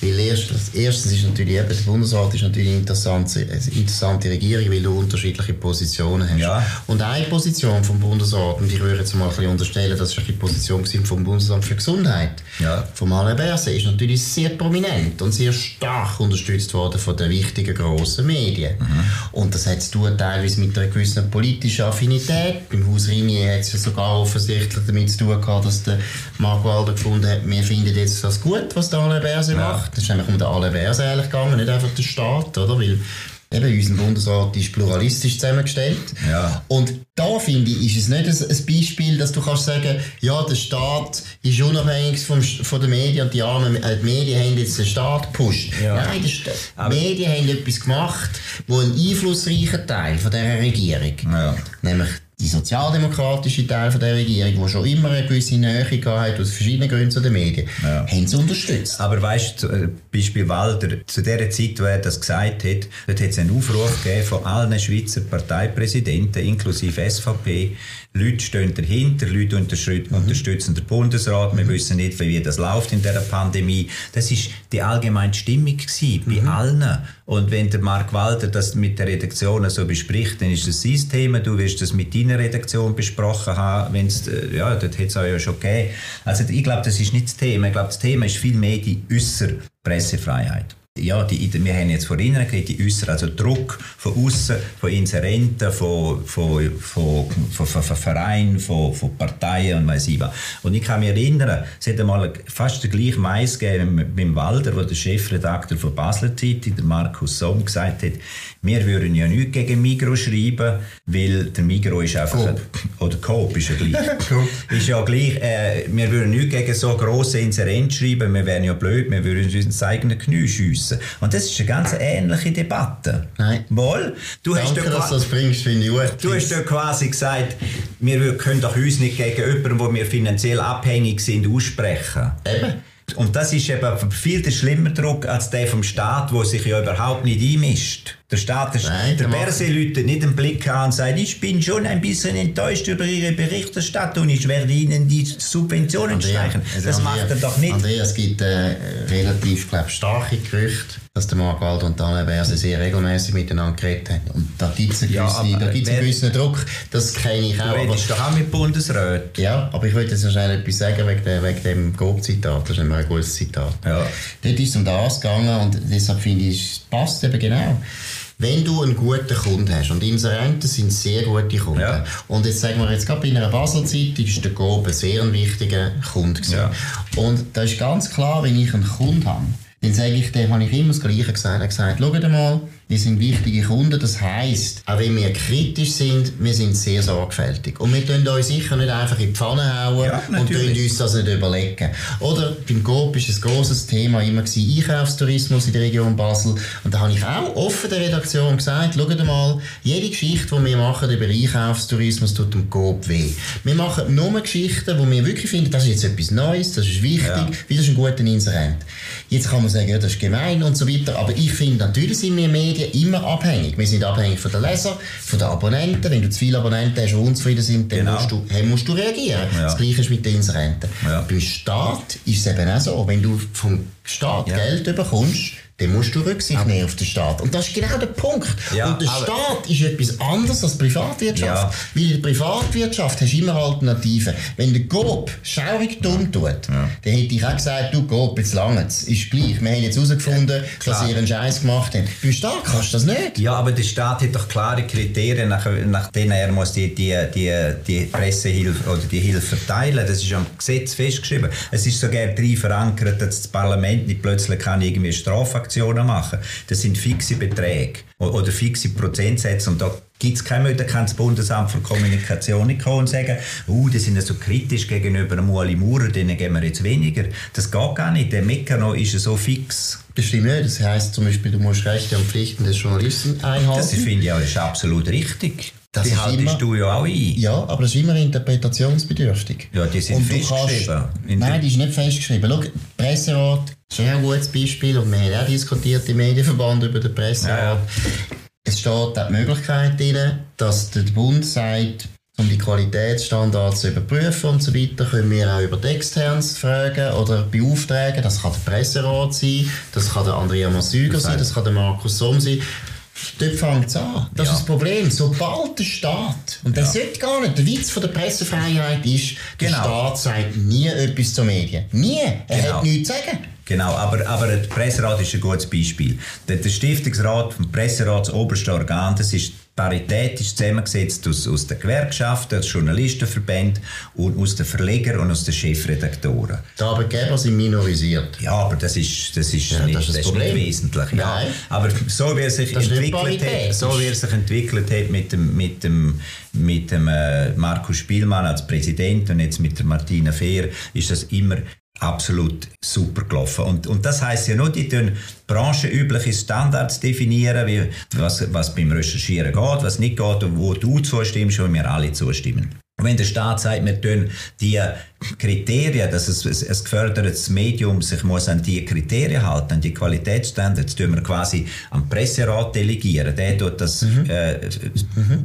[SPEAKER 1] Weil erstens, erstens ist natürlich eben, der Bundesrat ist natürlich eine interessante, eine interessante Regierung, weil du unterschiedliche Positionen hast.
[SPEAKER 2] Ja.
[SPEAKER 1] Und eine Position vom Bundesrat, und ich würde jetzt mal ein bisschen unterstellen, das ist die Position vom Bundesamt für Gesundheit,
[SPEAKER 2] Ja.
[SPEAKER 1] vom Alain Berset, ist natürlich sehr prominent und sehr stark unterstützt worden von den wichtigen grossen Medien. Und das hat zu tun teilweise mit einer gewissen politischen Affinität. Beim Haus Rinier hat es ja sogar offensichtlich damit zu tun gehabt, dass der Mark Walder gefunden hat, wir finden jetzt das gut, was der Alain Berset macht. Das ist nämlich um den Alain Berset eigentlich gegangen, nicht einfach den Staat, oder? Weil eben unser Bundesrat ist pluralistisch zusammengestellt.
[SPEAKER 2] Ja.
[SPEAKER 1] Und da finde ich, ist es nicht ein, Beispiel, dass du kannst sagen, ja, der Staat ist unabhängig vom, von den Medien und die armen äh, die Medien haben jetzt den Staat gepusht.
[SPEAKER 2] Ja.
[SPEAKER 1] Nein, die Medien haben etwas gemacht, wo ein einflussreicher Teil von dieser Regierung,
[SPEAKER 2] Ja.
[SPEAKER 1] nämlich die sozialdemokratische Teil von der Regierung, die schon immer eine gewisse Nähe hat, aus verschiedenen Gründen zu den Medien,
[SPEAKER 2] Ja.
[SPEAKER 1] haben sie unterstützt.
[SPEAKER 2] Aber weißt du, äh, Beispiel Walder, zu der Zeit, wo er das gesagt hat, dort hat es einen Aufruf gegeben von allen Schweizer Parteipräsidenten, inklusive SVP. Leute stehen dahinter, Leute unterstützen, unterstützen den Bundesrat. Wir wissen nicht, wie das läuft in dieser Pandemie. Das ist die allgemeine Stimmung gewesen, bei allen. Und wenn der Mark Walder das mit der Redaktion so bespricht, dann ist das sein Thema. Du wirst das mit deiner Redaktion besprochen haben, wenn's, äh, ja, dort hat es auch ja schon gegeben. Also ich glaube, das ist nicht das Thema. Ich glaube, das Thema ist vielmehr die äußere Pressefreiheit. Ja, die, wir haben jetzt vorhin geredet, die äußere, also Druck von außen, von Inserenten, von, von, von, von, von, von Vereinen, von, von Parteien und weiss ich was. Und ich kann mich erinnern, es hat einmal fast den gleichen Mais gegeben mit dem Walder, wo der Chefredakteur von Basler Zeitung, der Markus Somm, gesagt hat, wir würden ja nichts gegen Migro schreiben, weil der Migro ist einfach...
[SPEAKER 1] Coop.
[SPEAKER 2] Oder Coop ist ja gleich. Ist ja gleich, äh, wir würden nichts gegen so grosse Inserenten schreiben, wir wären ja blöd, wir würden uns ins eigene Knie schiessen. Und das ist eine ganz ähnliche Debatte.
[SPEAKER 1] Nein.
[SPEAKER 2] Wohl, du hast
[SPEAKER 1] Danke,
[SPEAKER 2] ja
[SPEAKER 1] dass du das bringst, finde ich gut.
[SPEAKER 2] Du hast ja quasi gesagt, wir können doch uns nicht gegen jemanden, wo wir finanziell abhängig sind, aussprechen.
[SPEAKER 1] Eben.
[SPEAKER 2] Und das ist eben viel der schlimmer Druck als der vom Staat, der sich ja überhaupt nicht einmischt. Der Staat, der,
[SPEAKER 1] Nein,
[SPEAKER 2] der Berse läutet nicht den Blick an und sagt, ich bin schon ein bisschen enttäuscht über Ihre Berichterstattung, ich werde Ihnen die Subventionen
[SPEAKER 1] Andrea,
[SPEAKER 2] streichen.
[SPEAKER 1] also
[SPEAKER 2] Das
[SPEAKER 1] Andrea-
[SPEAKER 2] macht er doch nicht.
[SPEAKER 1] Andrea, es gibt äh, relativ glaub, starke Gerüchte, dass der Mark Walder und Alain Berset sehr regelmäßig miteinander geredet haben. Und da gibt es einen,
[SPEAKER 2] Ja,
[SPEAKER 1] gewissen- da gibt's einen gewissen Druck, das kenne ich
[SPEAKER 2] Du
[SPEAKER 1] auch. Aber,
[SPEAKER 2] redest doch auch mit Bundesräten.
[SPEAKER 1] ja, aber ich wollte jetzt schnell etwas sagen wegen, der, wegen dem Gob-Zitat. Das ist immer ein gutes Zitat.
[SPEAKER 2] Ja.
[SPEAKER 1] Dort ist es um das gegangen und deshalb finde ich, es passt eben genau. Wenn du einen guten Kunden hast, und Inserenten sind sehr gute Kunden,
[SPEAKER 2] Ja.
[SPEAKER 1] und jetzt sagen wir jetzt gerade bei einer Basel-Zeitung ist der Gob ein sehr ein wichtiger Kunde gewesen.
[SPEAKER 2] Ja.
[SPEAKER 1] Und da ist ganz klar, wenn ich einen Kunden habe, dann sage ich dem, habe ich immer das Gleiche gesagt. Er gesagt, schau mal, wir sind wichtige Kunden. Das heisst, auch wenn wir kritisch sind, wir sind sehr sorgfältig. Und wir tun uns sicher nicht einfach in die Pfanne hauen
[SPEAKER 2] Ja,
[SPEAKER 1] und tun uns das nicht überlegen. Oder beim GOP ist ein grosses Thema immer gewesen, Einkaufstourismus in der Region Basel. Und da habe ich auch offen der Redaktion gesagt, schaut mal, jede Geschichte, die wir machen über Einkaufstourismus, tut dem GOP weh. Wir machen nur Geschichten, wo wir wirklich finden, das ist jetzt etwas Neues, das ist wichtig,
[SPEAKER 2] Ja.
[SPEAKER 1] wie das ist ein guter Inserent. Jetzt kann man sagen, ja, das ist gemein und so weiter, aber ich finde, natürlich sind wir Medien immer abhängig. Wir sind abhängig von den Lesern, von den Abonnenten. Wenn du zu viele Abonnenten hast, die unzufrieden sind, dann
[SPEAKER 2] Genau.
[SPEAKER 1] musst, du, hey, musst du reagieren.
[SPEAKER 2] Ja.
[SPEAKER 1] Das Gleiche ist mit den Inserenten.
[SPEAKER 2] Ja.
[SPEAKER 1] Beim Staat ist es eben auch so, wenn du vom Staat
[SPEAKER 2] Ja.
[SPEAKER 1] Geld bekommst, dann musst du Rücksicht nehmen auf den Staat. Und das ist genau der Punkt.
[SPEAKER 2] Ja,
[SPEAKER 1] und der
[SPEAKER 2] aber-
[SPEAKER 1] Staat ist etwas anderes als die Privatwirtschaft.
[SPEAKER 2] Ja.
[SPEAKER 1] Weil in der Privatwirtschaft hast du immer Alternativen. Wenn der GOP schaurig dumm tut, dann hätte ich auch gesagt, du GOP, jetzt langt's. Ist gleich. Wir haben jetzt herausgefunden, dass ihr einen Scheiß gemacht habt. Beim Staat kannst du das nicht.
[SPEAKER 2] Ja, aber der Staat hat doch klare Kriterien, nach, nach denen er muss die, die, die, die Pressehilfe oder die Hilfe verteilen. Das ist am Gesetz festgeschrieben. Es ist sogar drin verankert, dass das Parlament nicht plötzlich kann irgendwie Strafaktionen machen Das sind fixe Beträge oder fixe Prozentsätze und da gibt es keine Möglichkeit, kann das Bundesamt für Kommunikation nicht kommen und sagen, uh, die sind ja so kritisch gegenüber dem Ueli Maurer, denen geben wir jetzt weniger. Das geht gar nicht. Der Mekano ist ja so fix.
[SPEAKER 1] Das stimmt nicht. Das heisst zum Beispiel, du musst Rechte und Pflichten des Journalisten einhalten.
[SPEAKER 2] Das finde ich auch ist absolut richtig.
[SPEAKER 1] Das
[SPEAKER 2] die
[SPEAKER 1] ist
[SPEAKER 2] haltest du ja auch ein.
[SPEAKER 1] Ja, aber das ist immer interpretationsbedürftig.
[SPEAKER 2] Ja, die sind festgeschrieben. In
[SPEAKER 1] nein, die ist nicht festgeschrieben. Schau, Presserat ist ein gutes Beispiel und wir haben auch diskutiert im Medienverband über den Presserat.
[SPEAKER 2] Ja.
[SPEAKER 1] Es steht auch die Möglichkeit drin, dass der Bund sagt, um die Qualitätsstandards zu überprüfen und so weiter, können wir auch über die Externs fragen oder beauftragen. Das kann der Presserat sein, das kann der Andrea Massüger sein, das kann der Markus Somm sein. Dort fängt es an. Das
[SPEAKER 2] Ja.
[SPEAKER 1] ist das Problem. Sobald der Staat, und das
[SPEAKER 2] Ja.
[SPEAKER 1] sollte gar nicht, der Witz von der Pressefreiheit ist, der
[SPEAKER 2] Genau.
[SPEAKER 1] Staat sagt nie etwas zu Medien. Nie. Er
[SPEAKER 2] Genau.
[SPEAKER 1] hat nichts zu sagen.
[SPEAKER 2] Genau, aber, aber der Presserat ist ein gutes Beispiel. Der, der Stiftungsrat vom Presserat, das oberste Organ, das ist paritätisch zusammengesetzt aus, aus den Gewerkschaften, aus Journalistenverbänden und aus den Verlegern und aus den Chefredaktoren.
[SPEAKER 1] Die Arbeitgeber sind minorisiert.
[SPEAKER 2] Ja, aber das ist, das ist,
[SPEAKER 1] Ja,
[SPEAKER 2] nicht,
[SPEAKER 1] das ist das
[SPEAKER 2] das ist nicht wesentlich. Ja.
[SPEAKER 1] Nein.
[SPEAKER 2] Aber so wie er sich
[SPEAKER 1] ist
[SPEAKER 2] entwickelt
[SPEAKER 1] Parität.
[SPEAKER 2] hat, so wie er sich entwickelt hat mit dem, mit dem, mit dem äh, Markus Spielmann als Präsident und jetzt mit der Martina Fehr, ist das immer absolut super gelaufen. Und, und das heißt ja nur, die tun branchenübliche Standards definieren, wie, was, was beim Recherchieren geht, was nicht geht und wo du zustimmst und wir alle zustimmen. Wenn der Staat sagt, wir tun die Kriterien, dass es, es, es gefördertes Medium sich muss an die Kriterien halten, an die Qualitätsstandards, tun wir quasi am Presserat delegieren. Der tut das, äh,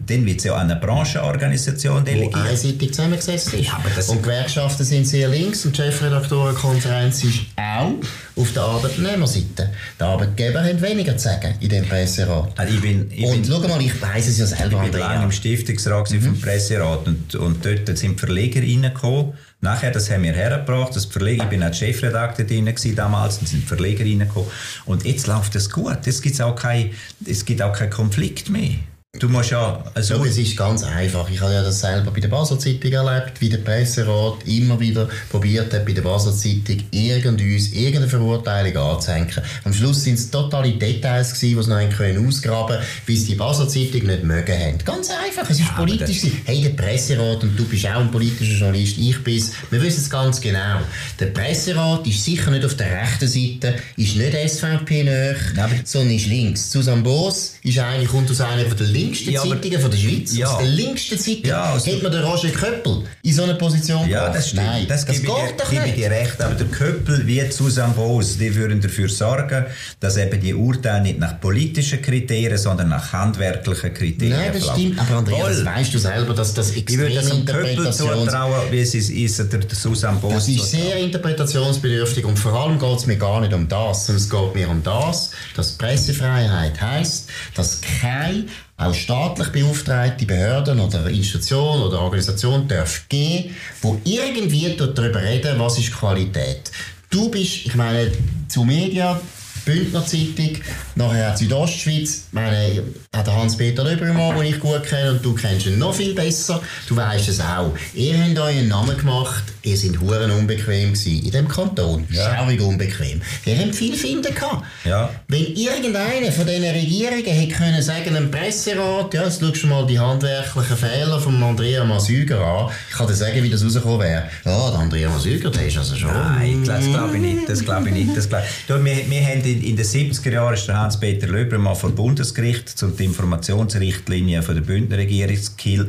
[SPEAKER 2] dann wird es ja an eine Branchenorganisation
[SPEAKER 1] wo
[SPEAKER 2] delegiert.
[SPEAKER 1] einseitig zusammengesetzt ist.
[SPEAKER 2] Ja,
[SPEAKER 1] und Gewerkschaften sind sehr links und die Chefredaktorenkonferenz ist auch auf der Arbeitnehmerseite. Die Arbeitgeber haben weniger zu sagen in dem Presserat.
[SPEAKER 2] Also ich bin, ich
[SPEAKER 1] und
[SPEAKER 2] bin,
[SPEAKER 1] schau mal, ich weiss es ja selber,
[SPEAKER 2] Ich war lange im Stiftungsrat mhm. vom Presserat und, und dort sind die Verleger reingekommen. Nachher, das haben wir hergebracht, das Verleger, ich bin auch Chefredakteur gewesen damals, und sind Verleger reingekommen. Und jetzt läuft das gut. Es gibt auch kein, es gibt auch keinen Konflikt mehr. Du musst ja, also,
[SPEAKER 1] Schau, es ist ganz einfach. Ich habe ja das selber bei der Basel Zeitung erlebt, wie der Presserat immer wieder probiert hat, bei der Basel Zeitung irgendwas, irgendeine Verurteilung anzuhängen. Am Schluss sind es totale Details gewesen, die sie noch können ausgraben wie sie die Basel Zeitung nicht mögen haben. Ganz einfach. Es ist
[SPEAKER 2] aber
[SPEAKER 1] politisch. Hey, der Presserat, und du bist auch ein politischer Journalist, ich bin's, wir wissen es ganz genau. Der Presserat ist sicher nicht auf der rechten Seite, ist nicht SVP näher,
[SPEAKER 2] Ja, aber-
[SPEAKER 1] sondern ist links. Susanne Boos ist eigentlich, kommt aus einer von den linksten
[SPEAKER 2] Ja,
[SPEAKER 1] Zeitungen von der Schweiz.
[SPEAKER 2] Ja.
[SPEAKER 1] Aus der linksten Zeitung.
[SPEAKER 2] Ja, aus-
[SPEAKER 1] Hätte man den Roger Köppel in so eine Position
[SPEAKER 2] ja,
[SPEAKER 1] gebracht?
[SPEAKER 2] das stimmt.
[SPEAKER 1] Nein, das,
[SPEAKER 2] gebe
[SPEAKER 1] geht
[SPEAKER 2] dir,
[SPEAKER 1] doch
[SPEAKER 2] gebe dir recht. Aber der Köppel wie Susanne Boos, die würden dafür sorgen, dass eben die Urteile nicht nach politischen Kriterien, sondern nach handwerklichen Kriterien
[SPEAKER 1] Nein, das stimmt. Aber Andrea,
[SPEAKER 2] Wohl.
[SPEAKER 1] das weißt du selber, dass das
[SPEAKER 2] Ich würde das
[SPEAKER 1] extrem
[SPEAKER 2] Köppel zutrauen, wie es ist, ist der, Susanne Boos
[SPEAKER 1] Das ist sehr interpretationsbedürftig und vor allem geht es mir gar nicht um das, sondern es geht mir um das, dass Pressefreiheit heißt, dass keine auch staatlich beauftragte Behörden oder Institution oder Organisation darf gehen, wo irgendwie darüber reden, was ist Qualität. Du bist, ich meine, zu Media Bündner Zeitung, nachher Südostschweiz, meine, hat der Hans-Peter Löbermann, den ich gut kenne, und du kennst ihn noch viel besser, du weißt es auch. Ihr habt euch einen Namen gemacht, ihr seid huren unbequem gewesen, in dem Kanton. Ja. Schaurig unbequem. Ihr habt viel finden gehabt.
[SPEAKER 2] Ja.
[SPEAKER 1] Wenn irgendeine von diesen Regierungen hätte können sagen, ein Presserat, ja, jetzt schau mal die handwerklichen Fehler von Andrea Masüger an, ich kann dir sagen, wie das rausgekommen wäre. Ja, der Andrea Masüger, der ist also schon...
[SPEAKER 2] Nein, das glaube ich nicht, das glaube ich nicht. Das glaub... du, wir, wir haben in, in den 70er Jahren ist der Hans-Peter Löber mal vor Bundesgericht zu den Informationsrichtlinien von der Bündner Regierung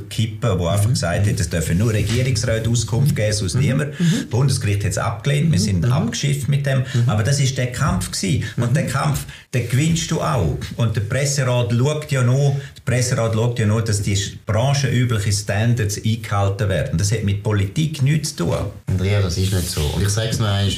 [SPEAKER 2] kippen, wo einfach mhm. gesagt hat, es dürfen nur Regierungsräte Auskunft geben, sonst mhm. niemand. Mhm. Das Bundesgericht hat es abgelehnt, wir sind mhm. abgeschifft mit dem. Mhm. Aber das ist der Kampf gewesen. Und mhm. den Kampf, den gewinnst du auch. Und der Presserat schaut ja nur, der Presserat schaut ja nur, dass die branchenüblichen Standards eingehalten werden. Das hat mit Politik nichts zu tun.
[SPEAKER 1] Andrea, das ist nicht so. Und ich sage es noch einmal,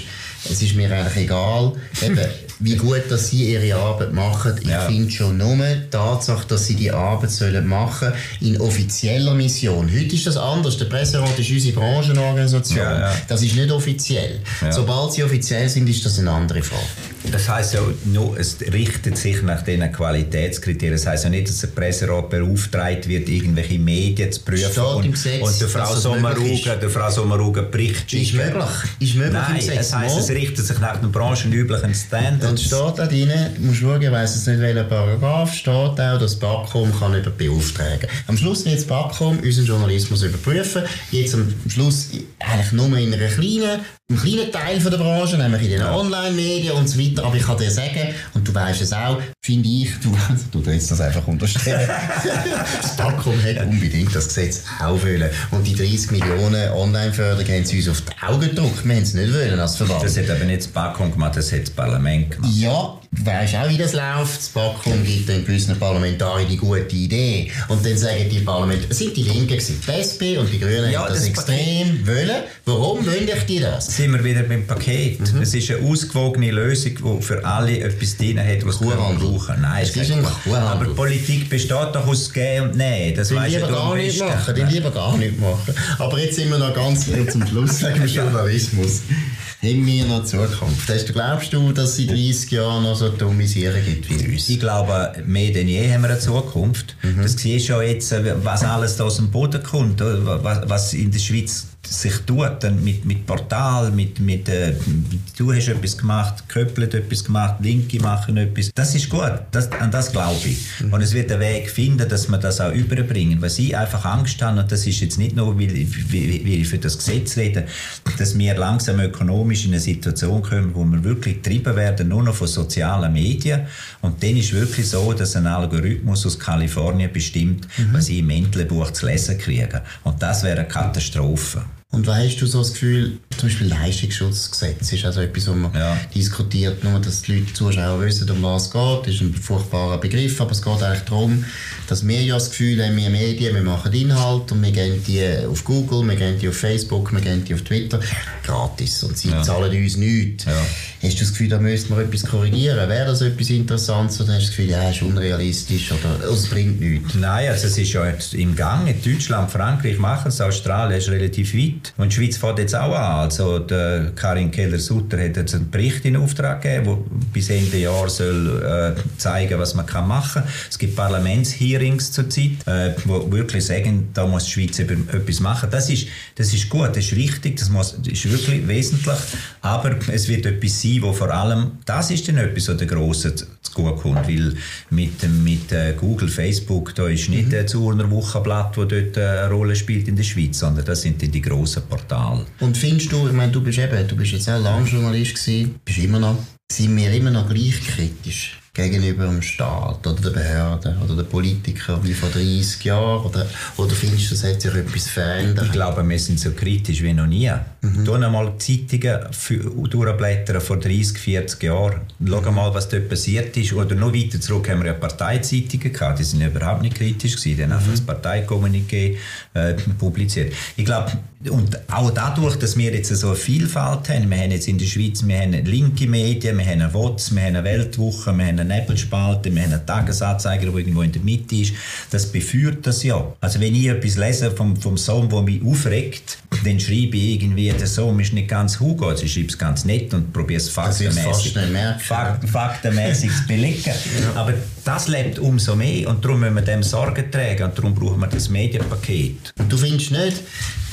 [SPEAKER 1] es ist mir eigentlich egal, eben, wie gut dass sie ihre Arbeit machen. Ich ja. finde schon nur die Tatsache, dass sie die Arbeit sollen machen in offizieller Mission. Heute ist das anders. Der Presserat ist unsere Branchenorganisation. Ja, ja. Das ist nicht offiziell. Sobald sie offiziell sind, ist das eine andere Frage.
[SPEAKER 2] Das heisst ja nur, es richtet sich nach diesen Qualitätskriterien. Das heisst ja nicht, dass der Presserat beauftragt wird, irgendwelche Medien zu prüfen
[SPEAKER 1] Steht und,
[SPEAKER 2] Gesetz, und der Frau Sommaruga, der Frau Sommaruga Bericht
[SPEAKER 1] Ist möglich. Ist möglich
[SPEAKER 2] Nein, im Gesetz. es heisst, es richtet sich nach den branchenüblichen Standards.
[SPEAKER 1] Dann steht da drin, du musst schauen, ich weiss jetzt nicht, welcher Paragraph, steht auch, dass das BAKOM kann über beauftragen. Am Schluss wird das BAKOM unseren Journalismus überprüfen. Jetzt am Schluss eigentlich nur in einer kleinen ein kleiner Teil von der Branche, nämlich in den Online-Medien und so weiter. Aber ich kann dir sagen, und du weißt es auch, finde ich, du, du drehst das einfach unterstellen. das BAKOM hat unbedingt das Gesetz auch wollen. Und die 30 Millionen Online-Förderung haben sie uns auf die Augen gedruckt. Wir haben es nicht wollen als Verband.
[SPEAKER 2] Das hat aber nicht das BAKOM gemacht, das hat das Parlament gemacht.
[SPEAKER 1] Ja, du weißt auch, wie das läuft. Das BAKOM gibt den gewissen Parlamentariern die gute Idee. Und dann sagen die Parlamentarier, sind die Linken, die SP und die Grünen ja, das, das extrem wollen. Warum wollen ich dir das?
[SPEAKER 2] sind wir wieder beim Paket. Mhm. Es ist eine ausgewogene Lösung, die für alle etwas drin hat, was sie brauchen. Nein, es ist ein Aber Politik besteht doch aus Gehen und Nehmen. Das
[SPEAKER 1] weißt lieber gar nicht machen. Den lieber gar nicht machen. Aber jetzt sind wir noch ganz zum Schluss wegen Journalismus. Haben wir noch Zukunft? Hast du, glaubst du, dass in 30 Jahren noch so dumme Sachen gibt wie uns?
[SPEAKER 2] Ich glaube, mehr denn je haben wir eine Zukunft. Mhm. Das siehst du ja jetzt, was alles da aus dem Boden kommt, was in der Schweiz sich tut, dann mit, mit Portal, mit, mit äh, du hast etwas gemacht, Köppel hat etwas gemacht, Linke machen etwas. Das ist gut, das, an das glaube ich. Mhm. Und es wird einen Weg finden, dass wir das auch überbringen. Was ich einfach Angst habe, und das ist jetzt nicht nur, weil, weil, weil ich für das Gesetz rede, dass wir langsam ökonomisch in eine Situation kommen, wo wir wirklich getrieben werden, nur noch von sozialen Medien. Und dann ist wirklich so, dass ein Algorithmus aus Kalifornien bestimmt, mhm. was ich im Entlebuch zu lesen kriege. Und das wäre eine Katastrophe.
[SPEAKER 1] Und was hast du so das Gefühl, zum Beispiel Leistungsschutzgesetz ist also etwas, was man ja. diskutiert, nur dass die Leute, die Zuschauer wissen, um was es geht. Das ist ein furchtbarer Begriff, aber es geht eigentlich darum, dass wir ja das Gefühl haben, wir Medien, wir machen Inhalt und wir gehen die auf Google, wir gehen die auf Facebook, wir gehen die auf Twitter, gratis und sie ja. zahlen uns nichts. Ja. Hast du das Gefühl, da müsste man etwas korrigieren? Wäre das etwas Interessantes oder hast du das Gefühl, ja, es ist unrealistisch oder es bringt nichts?
[SPEAKER 2] Nein, also es ist ja im Gang. In Deutschland, Frankreich machen es, Australien ist relativ weit. Und die Schweiz fährt jetzt auch an. Also der Karin Keller-Sutter hat jetzt einen Bericht in Auftrag gegeben, der bis Ende Jahr soll äh, zeigen, was man kann machen kann. Es gibt Parlamentshearings zurzeit, äh, wo wirklich sagen, da muss die Schweiz etwas machen. Das ist, das ist gut, das ist richtig, das, muss, das ist wirklich wesentlich. Aber es wird etwas sein, wo vor allem, das ist dann etwas, was der Grossen gut kommt, weil mit, mit äh, Google, Facebook, da ist nicht mhm. ein Zurner Wochenblatt, das dort äh, eine Rolle spielt in der Schweiz, sondern das sind die grossen Portale.
[SPEAKER 1] Und findest du, ich meine, du bist eben, du bist jetzt auch lange Journalist gewesen, bist immer noch, sind wir immer noch gleich kritisch? gegenüber dem Staat oder der Behörde oder den Politikern wie vor 30 Jahren? Oder, oder findest du, es hat sich etwas verändert?
[SPEAKER 2] Ich glaube, wir sind so kritisch wie noch nie. Mhm. Tu einmal Zeitungen durchblättern vor 30, 40 Jahren. Schau mhm. mal, was dort passiert ist. Oder noch weiter zurück haben wir ja Parteizeitungen gehabt. Die sind überhaupt nicht kritisch gewesen. Die haben mhm. einfach das Parteikommuniqué äh, publiziert. Ich glaube, und auch dadurch, dass wir jetzt so eine Vielfalt haben, wir haben jetzt in der Schweiz, wir haben linke Medien, wir haben eine WOTS, wir haben eine Weltwoche, wir haben eine Nebelspalte, wir haben einen Tagesanzeiger, der irgendwo in der Mitte ist, das beführt das ja. Also wenn ich etwas lese vom, vom Song, der mich aufregt, dann schreibe ich irgendwie, der Sohn ist nicht ganz Hugo, also ich schreibe es ganz nett und probiere es faktenmäßig, Fakt, faktenmäßig zu belegen. ja. Aber das lebt umso mehr und darum müssen wir dem Sorge tragen und darum brauchen wir das Medienpaket.
[SPEAKER 1] Und du findest nicht,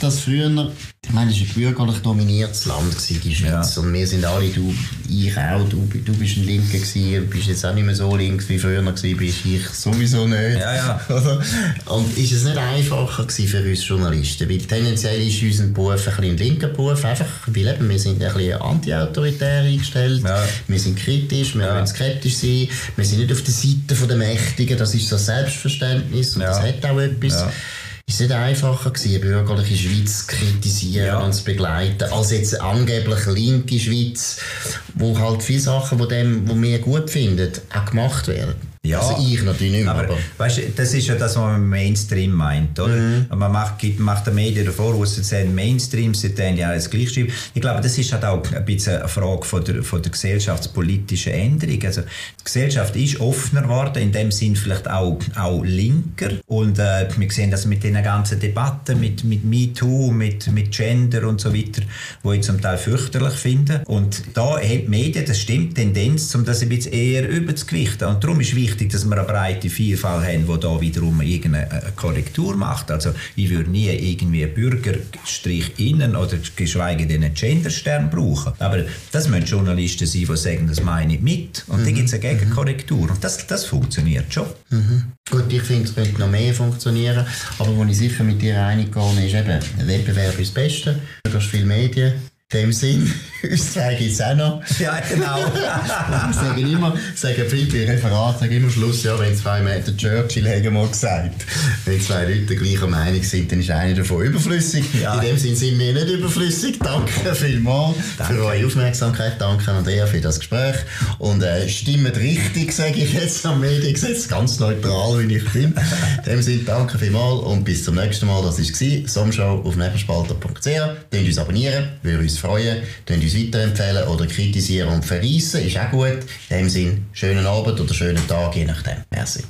[SPEAKER 1] dass früher, ich meine, es war ein bürgerlich dominiertes Land, gewesen, die Schweiz. Ja. Und wir sind alle, du, ich auch, du, du bist ein Linker gewesen, bist jetzt auch nicht mehr so links wie früher gewesen, bist ich sowieso nicht.
[SPEAKER 2] Ja, ja.
[SPEAKER 1] Und ist es nicht einfacher gewesen für uns Journalisten? Weil tendenziell ist unser Beruf ein, ein linker Beruf, einfach, weil eben, wir sind ein bisschen anti-autoritär eingestellt, ja. wir sind kritisch, wir ja. wollen skeptisch sein, wir sind nicht auf der Seite der Mächtigen, das ist so Selbstverständnis und ja. das hat auch etwas ist es nicht einfacher gewesen, eine bürgerliche Schweiz zu kritisieren ja. und zu begleiten, als jetzt angeblich linke Schweiz, wo halt viele Sachen, die, dem, die wir gut finden, auch gemacht werden. Ja, also ich natürlich nicht mehr.
[SPEAKER 2] Aber, aber. Weißt, das ist ja das, was man Mainstream meint. Oder? Mhm. Man macht, gibt, macht den Medien davor, wo sie sagen, Mainstream, sie dann ja alles gleich schreiben. Ich glaube, das ist halt auch ein bisschen eine Frage von der, von der gesellschaftspolitischen Änderung. Also, die Gesellschaft ist offener geworden, in dem Sinn vielleicht auch, auch linker. Und äh, wir sehen das mit den ganzen Debatten, mit, mit MeToo, mit, mit Gender und so weiter, wo ich zum Teil fürchterlich finde. Und da hat die Medien, das stimmt, Tendenz, um das ein bisschen eher überzugewichten. Und darum ist wichtig, wichtig, dass wir eine breite Vielfalt haben, die da wiederum irgendeine äh, Korrektur macht. Also ich würde nie irgendwie Bürgerstrich innen oder geschweige denn einen Genderstern brauchen. Aber das müssen Journalisten sein, die sagen, das meine ich mit. Und mhm. dann gibt es eine Gegenkorrektur. Und das, das funktioniert schon.
[SPEAKER 1] Mhm. Gut, ich finde, es könnte noch mehr funktionieren. Aber wo ich sicher mit dir einig gehe, ist eben, Wettbewerb ist das Beste. Du hast viele Medien, dem Sinn, uns ich es auch noch.
[SPEAKER 2] Ja, genau.
[SPEAKER 1] wir sagen immer, sagen viele Referate, sagen immer Schluss, ja, wenn zwei Meter Churchill haben mal gesagt, wenn zwei Leute gleicher Meinung sind, dann ist einer davon überflüssig. Ja. In dem Sinn sind wir nicht überflüssig. Danke vielmals Danke. für eure Aufmerksamkeit. Danke Andrea für das Gespräch. Und äh, stimmt richtig, sage ich jetzt am Mediengesetz, ganz neutral, wie ich bin. In dem Sinn, danke vielmals und bis zum nächsten Mal. Das war Somshow auf nebenspalter.ch. Könnt uns abonnieren, würde uns freuen. Könnt uns weiterempfehlen oder kritisieren und verreissen, ist auch gut. In dem Sinn, schönen Abend oder schönen Tag, je nachdem. Merci.